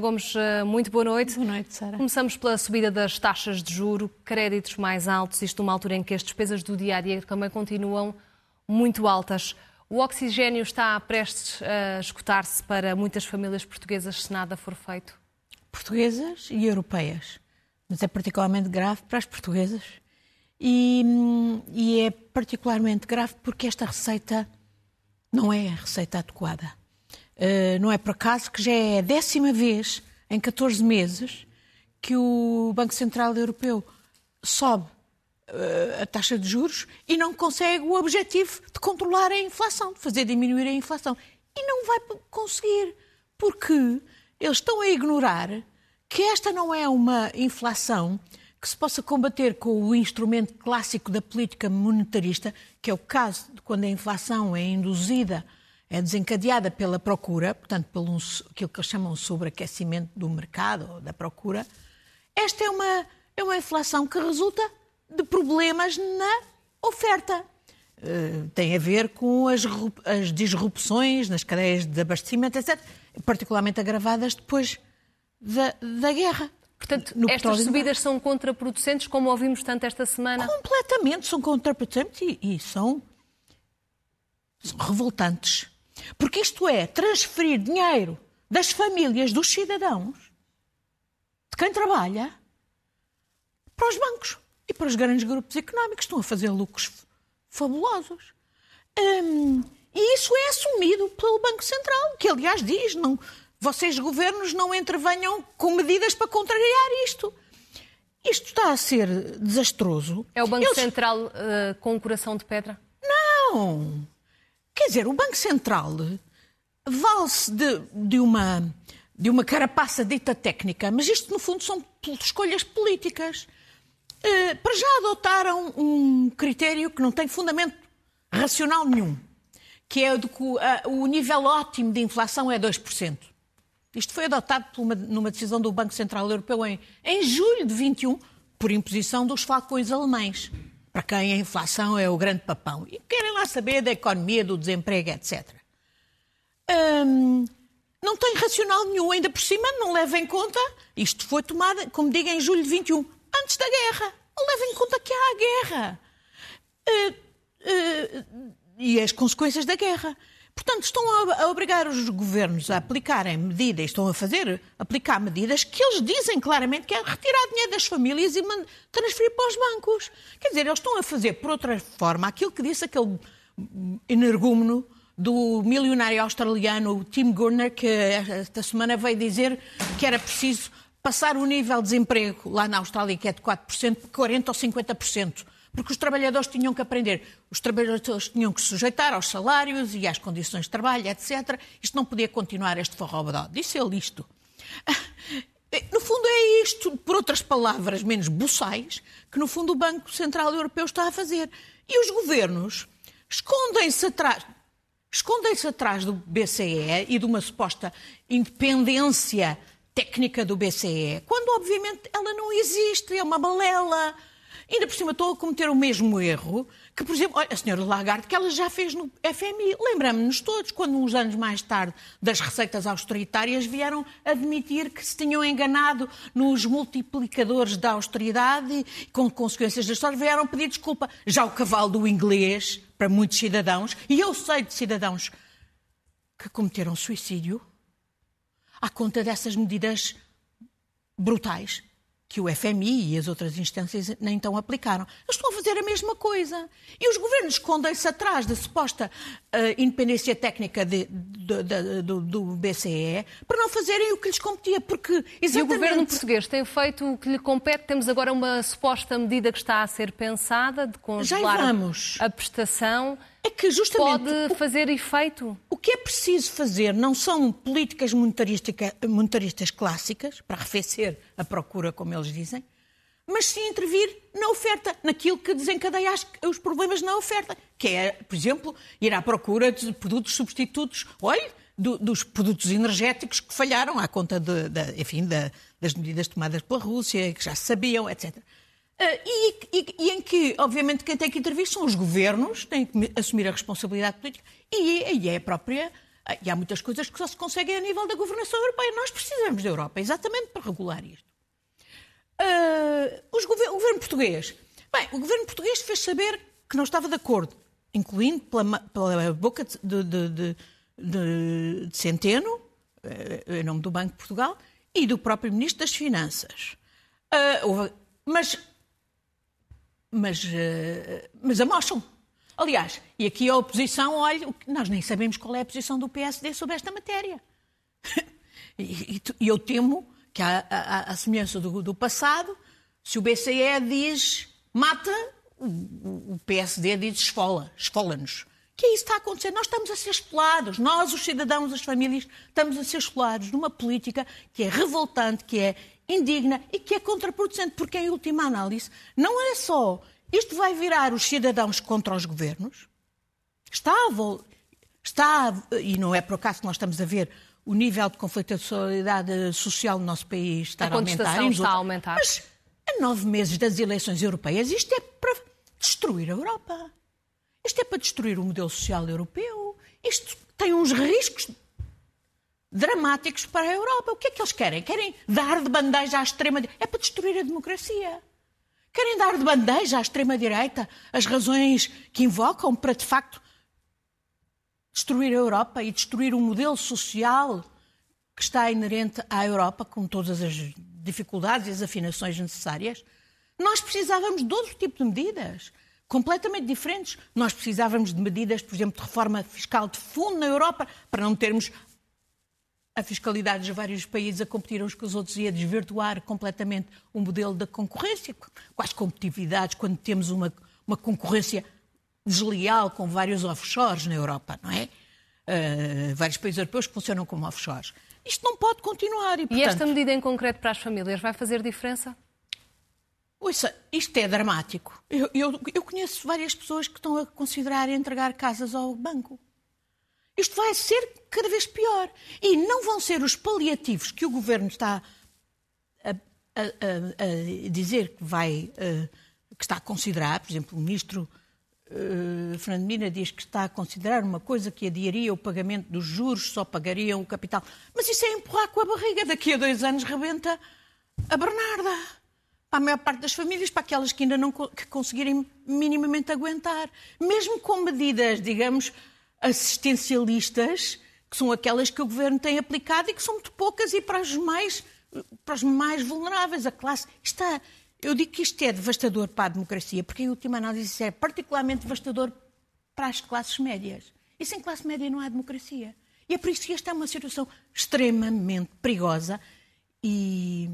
Ana Gomes, eh, muito boa noite. Boa noite, Sara. Começamos pela subida das taxas de juro, créditos mais altos, isto numa altura em que as despesas do dia a dia também continuam muito altas. O oxigênio está prestes a escutar-se para muitas famílias portuguesas se nada for feito? Portuguesas e europeias. Mas é particularmente grave para as portuguesas. E, hum, e é particularmente grave porque esta receita não é a receita adequada. Uh, não é por acaso que já é a décima vez em 14 meses que o Banco Central Europeu sobe uh, a taxa de juros e não consegue o objetivo de controlar a inflação, de fazer diminuir a inflação. E não vai conseguir, porque eles estão a ignorar que esta não é uma inflação que se possa combater com o instrumento clássico da política monetarista, que é o caso de quando a inflação é induzida é desencadeada pela procura, portanto, pelo aquilo que eles chamam de sobreaquecimento do mercado ou da procura, esta é uma, é uma inflação que resulta de problemas na oferta. Uh, tem a ver com as, as, disrupções nas cadeias de abastecimento, etc., particularmente agravadas depois da, da guerra. Portanto, estas subidas são contraproducentes, como ouvimos tanto esta semana? Completamente são contraproducentes e, e são, são revoltantes. Porque isto é transferir dinheiro das famílias dos cidadãos, de quem trabalha, para os bancos e para os grandes grupos económicos. Estão a fazer lucros fabulosos. Hum, e isso é assumido pelo Banco Central, que aliás diz: não, vocês, governos, não intervenham com medidas para contrariar isto. Isto está a ser desastroso. É o Banco Eles... Central uh, com o coração de pedra? Não! Quer dizer, o Banco Central vale-se de, de, uma, de uma carapaça dita técnica, mas isto, no fundo, são escolhas políticas. Uh, para já adotaram um critério que não tem fundamento racional nenhum, que é de que uh, o nível ótimo de inflação é 2%. Isto foi adotado uma, numa decisão do Banco Central Europeu em, em julho de 21, por imposição dos falcões alemães para quem a inflação é o grande papão. E querem lá saber da economia, do desemprego, etc. Hum, não tem racional nenhum, ainda por cima não leva em conta, isto foi tomado, como digo, em julho de 21, antes da guerra. Não leva em conta que há a guerra. Uh, uh, e as consequências da guerra. Portanto, estão a, obrigar os governos a aplicarem medidas, estão a fazer, aplicar medidas que eles dizem claramente que é retirar dinheiro das famílias e transferir para os bancos. Quer dizer, eles estão a fazer, por outra forma, aquilo que disse aquele energúmeno do milionário australiano Tim Gurner, que esta semana veio dizer que era preciso passar o nível de desemprego lá na Austrália, que é de 4%, para 40% ou 50% porque os trabalhadores tinham que aprender, os trabalhadores tinham que se sujeitar aos salários e às condições de trabalho, etc. Isto não podia continuar este forrobodó. Disse ele isto. No fundo é isto, por outras palavras menos buçais, que no fundo o Banco Central Europeu está a fazer. E os governos escondem-se atrás, escondem-se atrás do BCE e de uma suposta independência técnica do BCE, quando obviamente ela não existe, é uma balela. Ainda por cima estou a cometer o mesmo erro que, por exemplo, olha, a senhora Lagarde, que ela já fez no FMI. Lembramos-nos todos, quando uns anos mais tarde das receitas austeritárias vieram admitir que se tinham enganado nos multiplicadores da austeridade e, com consequências da história, vieram pedir desculpa. Já o cavalo do inglês, para muitos cidadãos, e eu sei de cidadãos que cometeram suicídio à conta dessas medidas brutais que o FMI e as outras instâncias nem então aplicaram. Eles estão a fazer a mesma coisa. E os governos escondem-se atrás da suposta uh, independência técnica de, de, de, do, do, BCE para não fazerem o que lhes competia. Porque exatamente... E o governo português tem feito o que lhe compete? Temos agora uma suposta medida que está a ser pensada de congelar a prestação. É que justamente pode fazer efeito? O que é preciso fazer não são políticas monetaristas clássicas, para arrefecer a procura, como eles dizem, mas sim intervir na oferta, naquilo que desencadeia os problemas na oferta, que é, por exemplo, ir à procura de produtos substitutos. Olhe, do, dos produtos energéticos que falharam à conta de, de, enfim, de, das medidas tomadas pela Rússia, que já se sabiam, etc. Uh, e, e, e, em que, obviamente, quem tem que intervir são os governos, têm que assumir a responsabilidade política, e, e é a própria. E há muitas coisas que só se conseguem a nível da governação europeia. Nós precisamos da Europa, exatamente para regular isto. Uh, gover o governo português. Bem, o governo português fez saber que não estava de acordo, incluindo pela, pela boca de, de, de de, de Centeno, eh, em nome do Banco de Portugal, e do próprio Ministro das Finanças. Uh, mas, mas, uh, mas amocham. Aliás, e aqui a oposição, olha, nós nem sabemos qual é a posição do PSD sobre esta matéria. e, e, eu temo que, à, semelhança do, do, passado, se o BCE diz mata, o, o PSD diz esfola, esfola-nos que é isso que está a acontecer. Nós estamos a ser explorados, nós, os cidadãos, as famílias, estamos a ser explorados numa política que é revoltante, que é indigna e que é contraproducente, porque, em última análise, não é só isto vai virar os cidadãos contra os governos, está a, está a, e não é por acaso que nós estamos a ver o nível de conflitualidade social no nosso país estar a, a aumentar. está a aumentar. Mas, a nove meses das eleições europeias, isto é para destruir a Europa. Isto é para destruir o modelo social europeu. Isto tem uns riscos dramáticos para a Europa. O que é que eles querem? Querem dar de bandeja à extrema-direita? É para destruir a democracia. Querem dar de bandeja à extrema-direita as razões que invocam para, de facto, destruir a Europa e destruir o modelo social que está inerente à Europa, com todas as dificuldades e as afinações necessárias. Nós precisávamos de outro tipo de medidas completamente diferentes. Nós precisávamos de medidas, por exemplo, de reforma fiscal de fundo na Europa, para não termos a fiscalidade de vários países a competir uns com os outros e a desvirtuar completamente o modelo da concorrência. Quais competitividades quando temos uma, uma concorrência desleal com vários offshores na Europa, não é? Uh, vários países europeus que funcionam como offshores. Isto não pode continuar. E, portanto... e esta medida em concreto para as famílias vai fazer diferença? Ouça, isto é dramático. Eu, eu, eu, conheço várias pessoas que estão a considerar entregar casas ao banco. Isto vai ser cada vez pior. E não vão ser os paliativos que o governo está a, a, a, dizer que vai, eh, que está a considerar. Por exemplo, o ministro uh, Fernando Mina diz que está a considerar uma coisa que adiaria o pagamento dos juros, só pagariam o capital. Mas isso é empurrar com a barriga. Daqui a dois anos rebenta a Bernarda para a maior parte das famílias, para aquelas que ainda não que conseguirem minimamente aguentar. Mesmo com medidas, digamos, assistencialistas, que são aquelas que o governo tem aplicado e que são muito poucas e para os mais, para os mais vulneráveis. A classe está. Eu digo que isto é devastador para a democracia, porque, em última análise, isso é particularmente devastador para as classes médias. E sem classe média não há democracia. E é por isso que esta é uma situação extremamente perigosa e,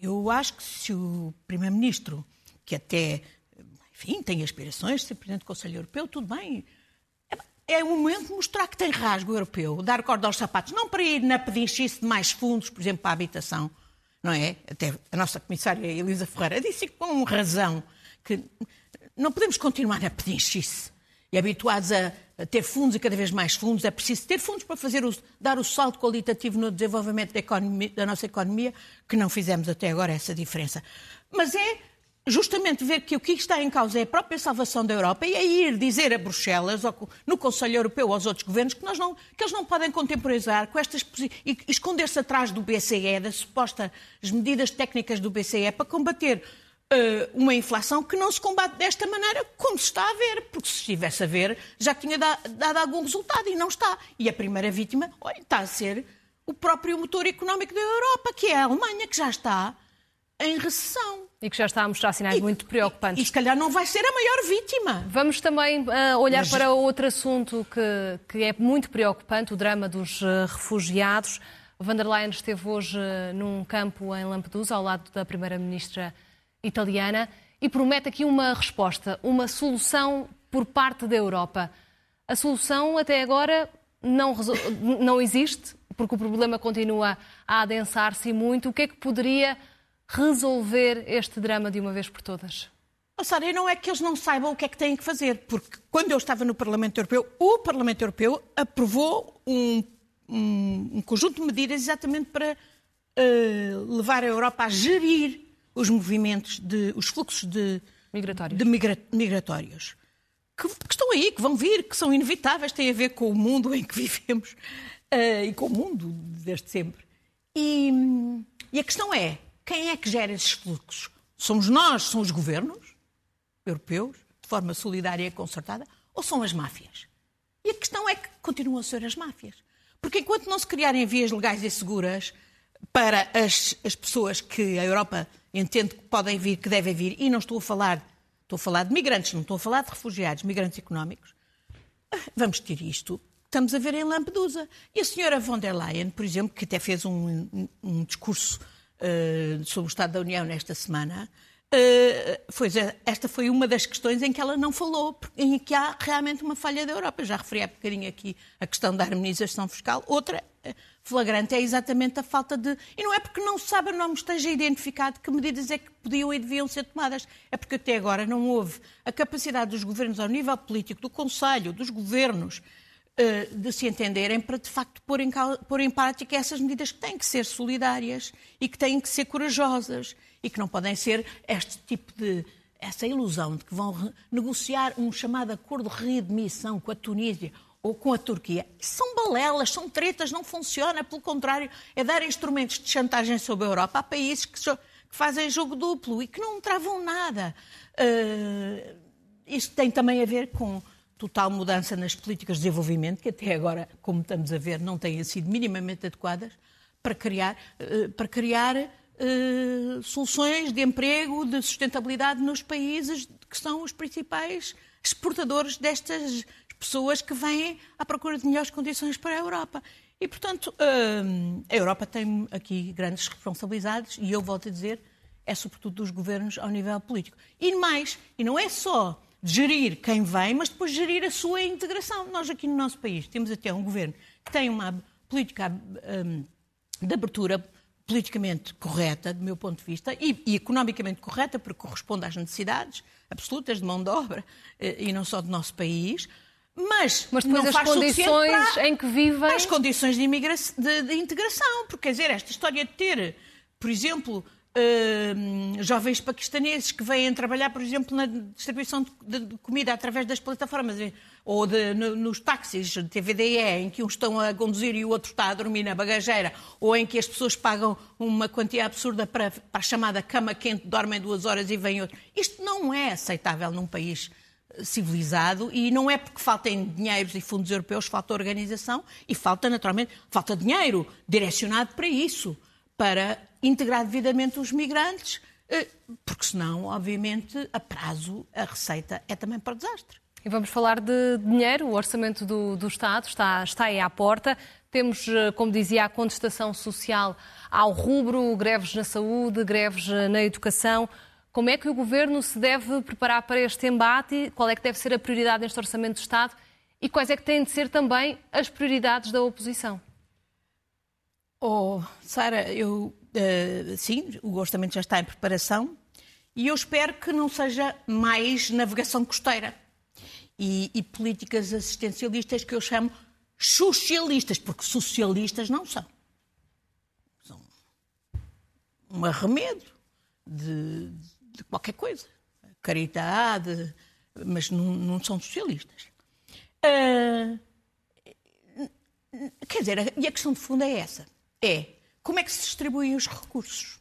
eu acho que se o Primeiro-Ministro, que até, enfim, tem aspirações de ser Presidente do Conselho Europeu, tudo bem. É o momento de mostrar que tem rasgo europeu, dar corda aos sapatos, não para ir na pedinchice de mais fundos, por exemplo, para a habitação, não é? Até a nossa comissária Elisa Ferreira disse com razão que não podemos continuar a pedinchice e habituados a, a, ter fundos e cada vez mais fundos, é preciso ter fundos para fazer o, dar o salto qualitativo no desenvolvimento da, economia, da nossa economia, que não fizemos até agora essa diferença. Mas é justamente ver que o que está em causa é a própria salvação da Europa e é ir dizer a Bruxelas, no Conselho Europeu, aos outros governos, que, nós não, que eles não podem contemporizar com estas e esconder-se atrás do BCE, das supostas medidas técnicas do BCE para combater uh, uma inflação que não se combate desta maneira como se está a ver, porque se estivesse a ver já tinha dado algum resultado e não está. E a primeira vítima, olha, está a ser o próprio motor económico da Europa, que é a Alemanha, que já está em recessão. E que já está a mostrar sinais e, muito preocupantes. E, e se calhar não vai ser a maior vítima. Vamos também uh, olhar Mas... para outro assunto que, que é muito preocupante, o drama dos uh, refugiados. Van der Leyen esteve hoje uh, num campo em Lampedusa, ao lado da Primeira-Ministra italiana e promete aqui uma resposta, uma solução por parte da Europa. A solução até agora não, não existe, porque o problema continua a adensar-se muito. O que é que poderia resolver este drama de uma vez por todas? Oh, Sara, não é que eles não saibam o que é que têm que fazer, porque quando eu estava no Parlamento Europeu, o Parlamento Europeu aprovou um, um, um conjunto de medidas exatamente para uh, levar a Europa a gerir os movimentos, de, os fluxos de, migratórios, de migra, migratórios que, que, estão aí, que vão vir, que são inevitáveis, têm a ver com o mundo em que vivemos uh, e com o mundo desde sempre. E, e a questão é, quem é que gera esses fluxos? Somos nós, são os governos? europeus, de forma solidária e concertada, ou são as máfias? E a questão é que continuam a ser as máfias. Porque enquanto não se criarem vias legais e seguras para as, as pessoas que a Europa entende que podem vir, que devem vir, e não estou a falar, estou a falar de migrantes, não estou a falar de refugiados, migrantes económicos, vamos ter isto. Estamos a ver em Lampedusa. E a senhora von der Leyen, por exemplo, que até fez um, um, discurso uh, sobre o Estado da União nesta semana, Uh, foi, esta foi uma das questões em que ela não falou, em que há realmente uma falha da Europa. Eu já referi há bocadinho aqui a questão da harmonização fiscal. Outra eh, flagrante é exatamente a falta de. E não é porque não se sabe, não esteja identificado que medidas é que podiam e deviam ser tomadas. É porque até agora não houve a capacidade dos governos, ao nível político, do Conselho, dos governos, de se entenderem para, de facto, pôr em, pôr em prática essas medidas que têm que ser solidárias e que têm que ser corajosas e que não podem ser este tipo de essa ilusão de que vão negociar um chamado acordo de readmissão com a Tunísia ou com a Turquia. São balelas, são tretas, não funciona. Pelo contrário, é dar instrumentos de chantagem sobre a Europa a países que, que fazem jogo duplo e que não travam nada. Uh, isto tem também a ver com total mudança nas políticas de desenvolvimento, que até agora, como estamos a ver, não têm sido minimamente adequadas para criar, uh, para criar uh, soluções de emprego, de sustentabilidade nos países que são os principais exportadores destas pessoas que vêm à procura de melhores condições para a Europa. E, portanto, uh, a Europa tem aqui grandes responsabilidades e eu volto a dizer, é sobretudo dos governos ao nível político. E mais, e não é só gerir quem vem, mas depois gerir a sua integração. Nós aqui no nosso país temos até um governo que tem uma política um, de abertura politicamente correta, do meu ponto de vista, e, e, economicamente correta, porque corresponde às necessidades absolutas de mão de obra, eh, e não só do nosso país, mas, mas depois não as condições para, em que vivem... As condições de, de, de integração, porque quer dizer, esta história de ter, por exemplo, Uh, jovens paquistaneses que vêm trabalhar, por exemplo, na distribuição de, de comida através das plataformas eh, ou de, no, nos táxis de TVDE, em que uns estão a conduzir e o outro está a dormir na bagageira, ou em que as pessoas pagam uma quantia absurda para, para a chamada cama quente, dormem duas horas e vêm outro. Isto não é aceitável num país eh, civilizado e não é porque faltem dinheiros e fundos europeus, falta organização e falta, naturalmente, falta dinheiro direcionado para isso para integrar devidamente os migrantes, eh, porque senão, obviamente, a prazo a receita é também para desastre. E vamos falar de dinheiro. O orçamento do, do Estado está, está aí à porta. Temos, eh, como dizia, a contestação social ao rubro, greves na saúde, greves eh, na educação. Como é que o Governo se deve preparar para este embate? Qual é que deve ser a prioridade neste orçamento do Estado? E quais é que têm de ser também as prioridades da oposição? Oh, Sara, eu uh, sim, o orçamento já está em preparação e eu espero que não seja mais navegação costeira e, e políticas assistencialistas que eu chamo socialistas, porque socialistas não são. São um arremedo de, de qualquer coisa. Caridade, mas não, não são socialistas. Uh, quer dizer, e a questão de fundo é essa é como é que se distribuem os recursos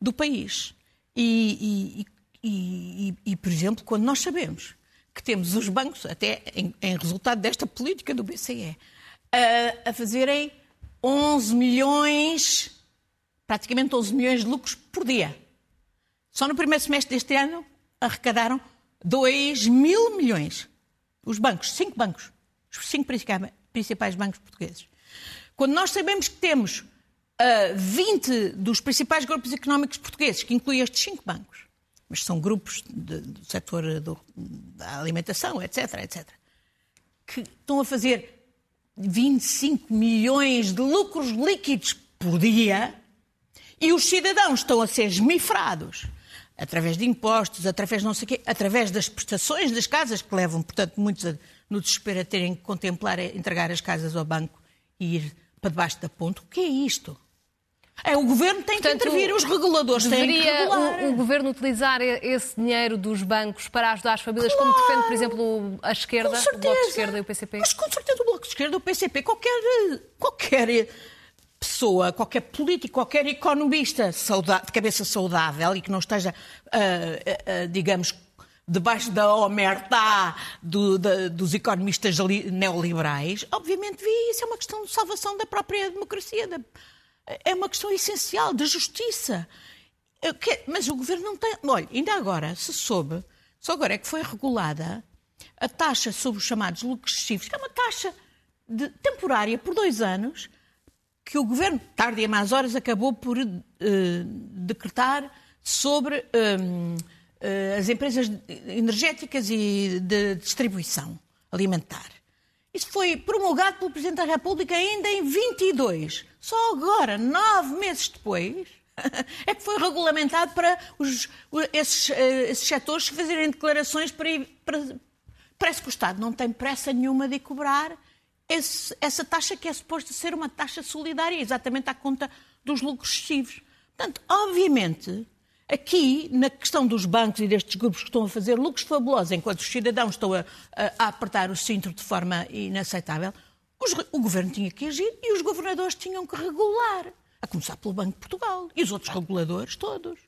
do país. E, e, e, e por exemplo, quando nós sabemos que temos os bancos, até em, em resultado desta política do BCE, a, a fazerem 11 milhões, praticamente 11 milhões de lucros por dia. Só no primeiro semestre deste ano arrecadaram 2 mil milhões. Os bancos, cinco bancos, os cinco principais bancos portugueses. Quando nós sabemos que temos uh, 20 dos principais grupos económicos portugueses, que inclui estes cinco bancos, mas são grupos de, do setor do, da alimentação, etc, etc, que estão a fazer 25 milhões de lucros líquidos por dia e os cidadãos estão a ser esmifrados através de impostos, através não sei quê, através das prestações das casas que levam, portanto, muitos a, no desespero a terem que contemplar entregar as casas ao banco e ir para debaixo da ponte. O que é isto? É, o governo tem Portanto, que intervir, os reguladores têm que regular. O, o governo utilizar esse dinheiro dos bancos para ajudar as famílias, claro, como defende, por exemplo, a esquerda, o Bloco de Esquerda e o PCP? Mas com certeza o Bloco de Esquerda e o PCP, qualquer, qualquer pessoa, qualquer político, qualquer economista de cabeça saudável e que não esteja, uh, uh, digamos, debaixo da omertá do, da, dos economistas neoliberais, obviamente vi isso é uma questão de salvação da própria democracia, da, é uma questão essencial de justiça. Mas o governo não tem. Olha, ainda agora se soube, só agora é que foi regulada a taxa sobre os chamados lucros excessivos, que é uma taxa de, temporária por dois anos, que o governo, tarde e a mais horas, acabou por uh, decretar sobre uh, as empresas energéticas e de distribuição alimentar. Isso foi promulgado pelo Presidente da República ainda em 22. Só agora, nove meses depois, é que foi regulamentado para os, esses, eh, esses setores fazerem declarações para, para. Parece que o Estado não tem pressa nenhuma de cobrar esse, essa taxa que é suposta ser uma taxa solidária, exatamente à conta dos lucros excessivos. Portanto, obviamente, Aqui, na questão dos bancos e destes grupos que estão a fazer lucros fabulosos, enquanto os cidadãos estão a, a, apertar o cinto de forma inaceitável, os, o governo tinha que agir e os governadores tinham que regular. A começar pelo Banco de Portugal e os outros reguladores todos.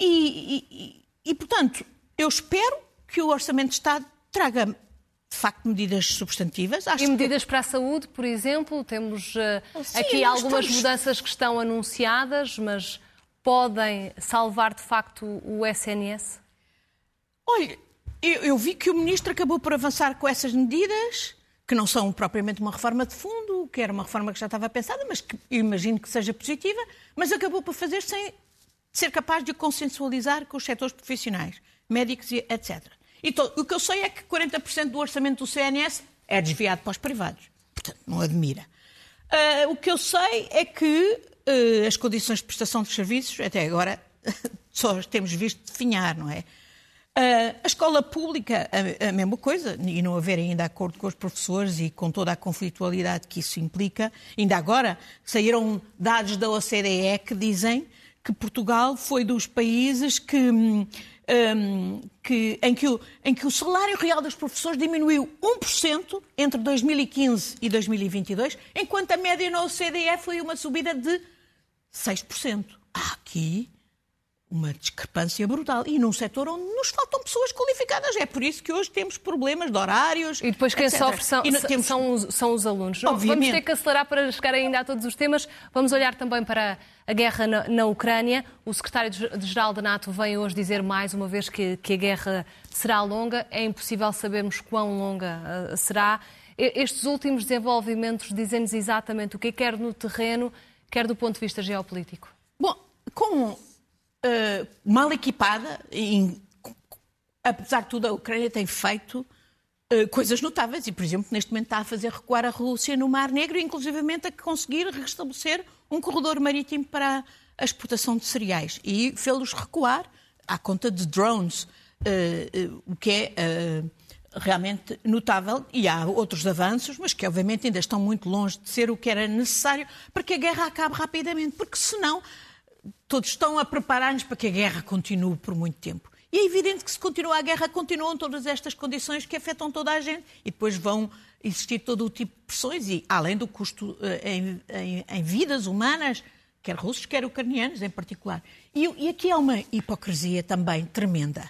E, e, e, portanto, eu espero que o Orçamento de Estado traga de facto medidas substantivas. Acho e medidas que... para a saúde, por exemplo, temos uh, Sim, aqui algumas estamos... mudanças que estão anunciadas, mas podem salvar de facto o SNS? Olha, eu, eu, vi que o Ministro acabou por avançar com essas medidas, que não são propriamente uma reforma de fundo, que era uma reforma que já estava pensada, mas que imagino que seja positiva, mas acabou por fazer sem ser capaz de consensualizar com os setores profissionais, médicos e etc. Então, o que eu sei é que 40% do orçamento do CNS é desviado para os privados. Portanto, não admira. Uh, o que eu sei é que as condições de prestação de serviços, até agora, só temos visto definhar, não é? Uh, a escola pública, a, a, mesma coisa, e não haver ainda acordo com os professores e com toda a conflitualidade que isso implica. Ainda agora saíram dados da OCDE que dizem que Portugal foi dos países que, um, que, em, que o, em que o salário real dos professores diminuiu 1% entre 2015 e 2022, enquanto a média na OCDE foi uma subida de 6%. Há aqui uma discrepância brutal. E num setor onde nos faltam pessoas qualificadas. É por isso que hoje temos problemas de horários. E depois quem etc. sofre são, temos... são, os, são os alunos. Obviamente. Vamos ter que acelerar para chegar ainda a todos os temas. Vamos olhar também para a guerra na, na Ucrânia. O secretário-geral da NATO vem hoje dizer mais uma vez que, que a guerra será longa. É impossível sabermos quão longa uh, será. Estes últimos desenvolvimentos dizem-nos exatamente o que é quer no terreno quer do ponto de vista geopolítico? Bom, com uh, mal equipada, e, apesar de tudo, a Ucrânia tem feito uh, coisas notáveis e, por exemplo, neste momento está a fazer recuar a Rússia no Mar Negro, inclusivamente a conseguir restabelecer um corredor marítimo para a exportação de cereais e fê-los recuar à conta de drones, uh, o que é realmente notável e há outros avanços, mas que obviamente ainda estão muito longe de ser o que era necessário para que a guerra acabe rapidamente, porque senão todos estão a preparar-nos para que a guerra continue por muito tempo. E é evidente que se continua a guerra, continuam todas estas condições que afetam toda a gente e depois vão existir todo o tipo de pressões e além do custo eh, em, em, em vidas humanas, quer russos, quer ucranianos em particular. E, e aqui há uma hipocrisia também tremenda.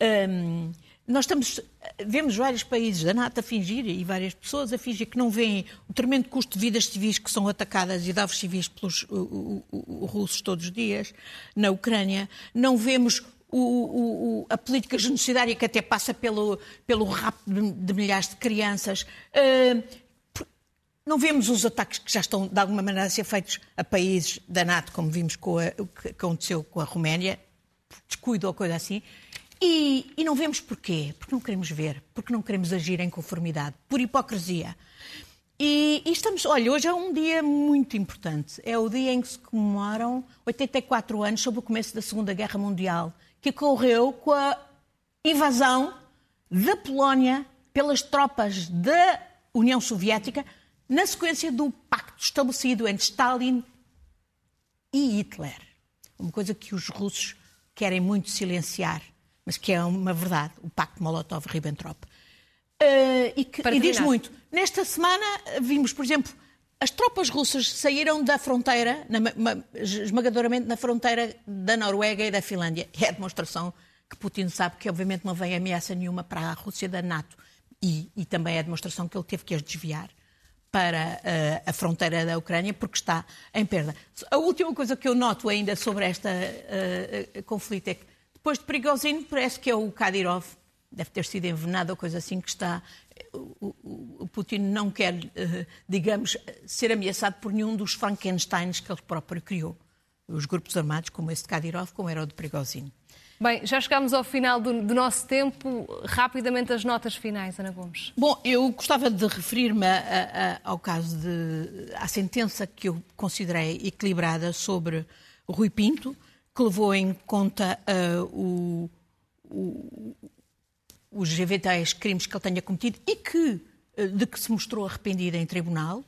Um, nós estamos, vemos vários países da NATO a fingir, e várias pessoas a fingir que não veem o tremendo custo de vidas civis que são atacadas e de alvos civis pelos o, o, o, russos todos os dias na Ucrânia. Não vemos o, a política genocidária que até passa pelo, pelo rapto de, de milhares de crianças. Uh, não vemos os ataques que já estão, de alguma maneira, a ser feitos a países da NATO, como vimos com a, o que aconteceu com a Roménia, descuido ou coisa assim. E, e não vemos porquê. Porque não queremos ver, porque não queremos agir em conformidade, por hipocrisia. E, e, estamos, olha, hoje é um dia muito importante. É o dia em que se comemoram 84 anos sobre o começo da Segunda Guerra Mundial, que ocorreu com a invasão da Polónia pelas tropas da União Soviética na sequência do pacto estabelecido entre Stalin e Hitler. Uma coisa que os russos querem muito silenciar mas que é uma verdade, o Pacto Molotov-Ribbentrop. Uh, e, que, e diz muito. Nesta semana vimos, por exemplo, as tropas russas saíram da fronteira, na, ma, esmagadoramente na fronteira da Noruega e da Finlândia. É a demonstração que Putin sabe que, obviamente, não vem ameaça nenhuma para a Rússia da NATO. E, e também é a demonstração que ele teve que as desviar para uh, a fronteira da Ucrânia, porque está em perda. A última coisa que eu noto ainda sobre este uh, conflito é que depois de Prigozhin, parece que é o Kadyrov, deve ter sido envenenado ou coisa assim, que está. O, o, o Putin não quer, uh, digamos, ser ameaçado por nenhum dos Frankensteins que ele próprio criou. Os grupos armados, como esse de Kadyrov, como era o de Prigozhin. Bem, já chegamos ao final do, do, nosso tempo. Rapidamente as notas finais, Ana Gomes. Bom, eu gostava de referir-me ao caso de. à sentença que eu considerei equilibrada sobre Rui Pinto que levou em conta uh, o, o, os eventuais crimes que ele tenha cometido e que, uh, de que se mostrou arrependido em tribunal.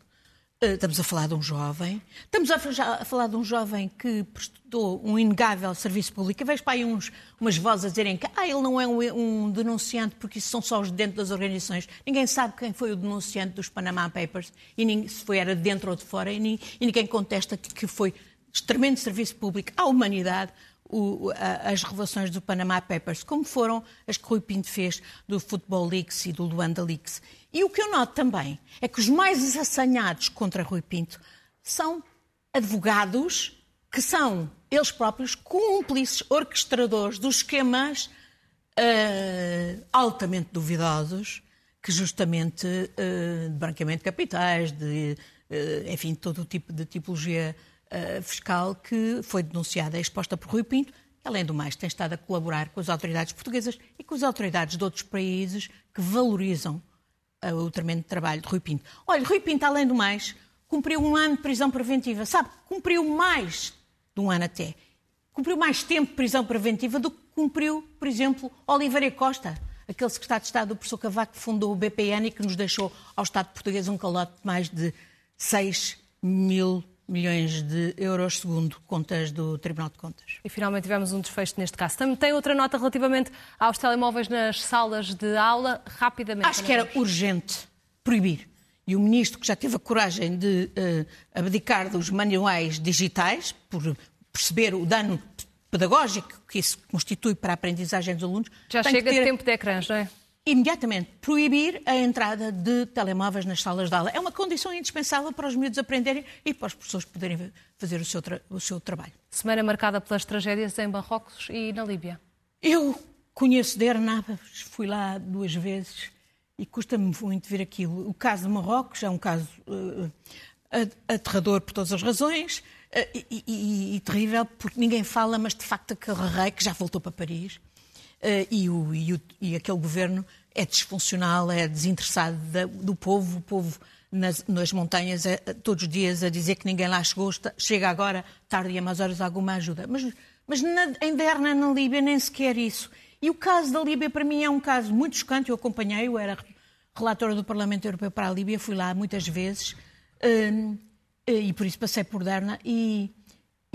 Uh, estamos a falar de um jovem. Estamos a, falar de um jovem que prestou um inegável serviço público. Eu vejo para aí uns, umas vozes a dizerem que ah, ele não é um, um, denunciante porque isso são só os de dentro das organizações. Ninguém sabe quem foi o denunciante dos Panama Papers, e nem, se foi era de dentro ou de fora, e, nem, e ninguém contesta que, que foi tremendo serviço público à humanidade o, a, as revelações do Panama Papers, como foram as que Rui Pinto fez do Football Leaks e do Luanda Leaks. E o que eu noto também é que os mais assanhados contra Rui Pinto são advogados que são eles próprios cúmplices, orquestradores dos esquemas uh, altamente duvidosos que justamente uh, de branqueamento de capitais, de, uh, enfim, todo o tipo de tipologia uh, fiscal que foi denunciada e exposta por Rui Pinto, que, além do mais, tem estado a colaborar com as autoridades portuguesas e com as autoridades de outros países que valorizam uh, o tremendo trabalho de Rui Pinto. Olha, Rui Pinto, além do mais, cumpriu um ano de prisão preventiva. Sabe, cumpriu mais de um ano até. Cumpriu mais tempo de prisão preventiva do que cumpriu, por exemplo, Oliveira Costa, aquele secretário de Estado do professor Cavaco que fundou o BPN e que nos deixou ao Estado português um calote de mais de 6 mil milhões de euros, segundo contas do Tribunal de Contas. E finalmente tivemos um desfecho neste caso. Também tem outra nota relativamente aos telemóveis nas salas de aula, rapidamente. Acho que era urgente proibir. E o ministro, que já teve a coragem de uh, abdicar dos manuais digitais, por perceber o dano pedagógico que isso constitui para a aprendizagem dos alunos. Já chega ter... de tempo de ecrãs, não é? Imediatamente proibir a entrada de telemóveis nas salas de aula. É uma condição indispensável para os miúdos aprenderem e para as pessoas poderem fazer o seu, o seu trabalho. Semana marcada pelas tragédias em Marrocos e na Líbia. Eu conheço Derna, fui lá duas vezes e custa-me muito ver aquilo. O caso de Marrocos é um caso uh, aterrador por todas as razões uh, e, e, e, terrível porque ninguém fala, mas de facto aquele rei que já voltou para Paris e, o, e, o, e, aquele governo é disfuncional, é desinteressado da, do povo, o povo nas, nas montanhas é, todos os dias a dizer que ninguém lá chegou, está, chega agora, tarde e a mais horas, alguma ajuda. Mas, mas na, em Derna, na Líbia, nem sequer isso. E o caso da Líbia, para mim, é um caso muito chocante. Eu acompanhei, eu era relatora do Parlamento Europeu para a Líbia, fui lá muitas vezes, um, e por isso passei por Derna. E,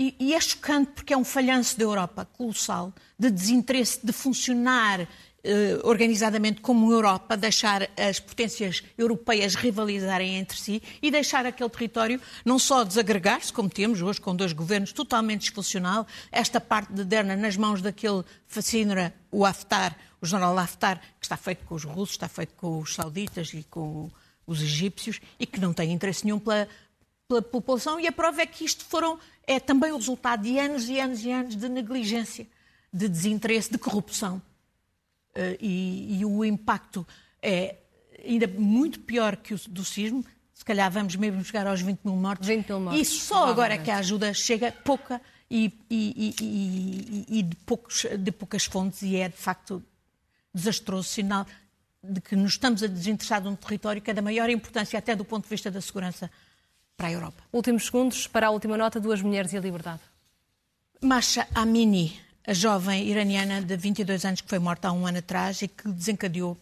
e, e, é chocante porque é um falhanço da Europa colossal, de desinteresse de funcionar eh, organizadamente como Europa, deixar as potências europeias rivalizarem entre si e deixar aquele território não só desagregar-se, como temos hoje com dois governos totalmente disfuncional, esta parte de Derna nas mãos daquele fascínora, o Haftar, o general Haftar, que está feito com os russos, está feito com os sauditas e com os egípcios e que não tem interesse nenhum pela, pela população. E a prova é que isto foram é também o resultado de anos e anos e anos de negligência, de desinteresse, de corrupção. Uh, e, e, o impacto é ainda muito pior que o do sismo. Se calhar vamos mesmo chegar aos 20 mil mortos. 20 mil mortos. E só agora que a ajuda chega pouca e, e, e, e de, poucos, de poucas fontes, e é de facto desastroso sinal de que nos estamos a desinteressar de um território que é da maior importância, até do ponto de vista da segurança, para a Europa. Últimos segundos para a última nota: duas mulheres e a liberdade. Masha Amini, a jovem iraniana de 22 anos que foi morta há um ano atrás e que desencadeou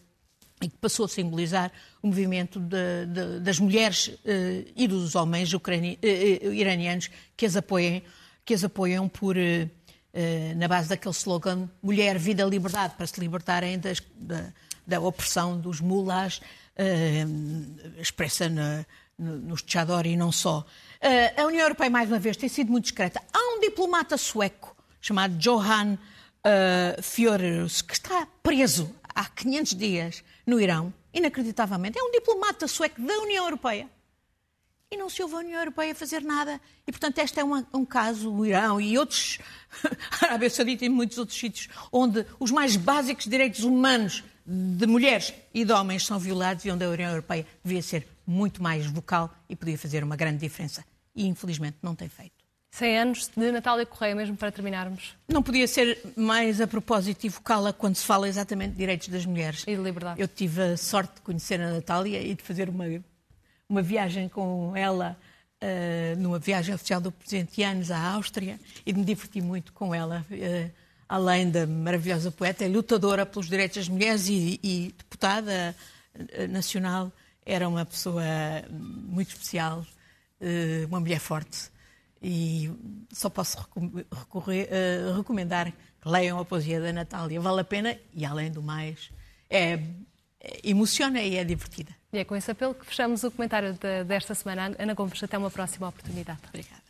e que passou a simbolizar o movimento de, de, das mulheres eh, e dos homens ucrani, eh, eh iranianos que as apoiam, que as apoiam por, eh, eh, na base daquele slogan Mulher, Vida, Liberdade, para se libertarem das, da, da, opressão dos mulas, eh, expressa na, no, no Chador e não só. a União Europeia, mais uma vez, tem sido muito discreta. Há um diplomata sueco chamado Johan uh, que está preso há 500 dias no Irão, inacreditavelmente. É um diplomata sueco da União Europeia. E não se ouve a União Europeia fazer nada. E, portanto, este é um, um caso, o Irão e outros, a Arábia Saudita e muitos outros sítios, onde os mais básicos direitos humanos de mulheres e de homens são violados e onde a União Europeia devia ser muito mais vocal e podia fazer uma grande diferença. E, infelizmente, não tem feito. 100 anos de Natália Correia, mesmo para terminarmos. Não podia ser mais a propósito e vocal quando se fala exatamente de direitos das mulheres. E de liberdade. Eu tive a sorte de conhecer a Natália e de fazer uma, uma viagem com ela, uh, numa viagem oficial do Presidente Yanes à Áustria, e me diverti muito com ela. Uh, além da maravilhosa poeta, é lutadora pelos direitos das mulheres e, e deputada uh, nacional, era uma pessoa muito especial, uma mulher forte e só posso recorrer, uh, recomendar que leiam a poesia da Natália. Vale a pena e, além do mais, é, é, emociona e é divertida. E é com esse apelo que fechamos o comentário de, desta semana. Ana Gomes, até uma próxima oportunidade. Obrigada.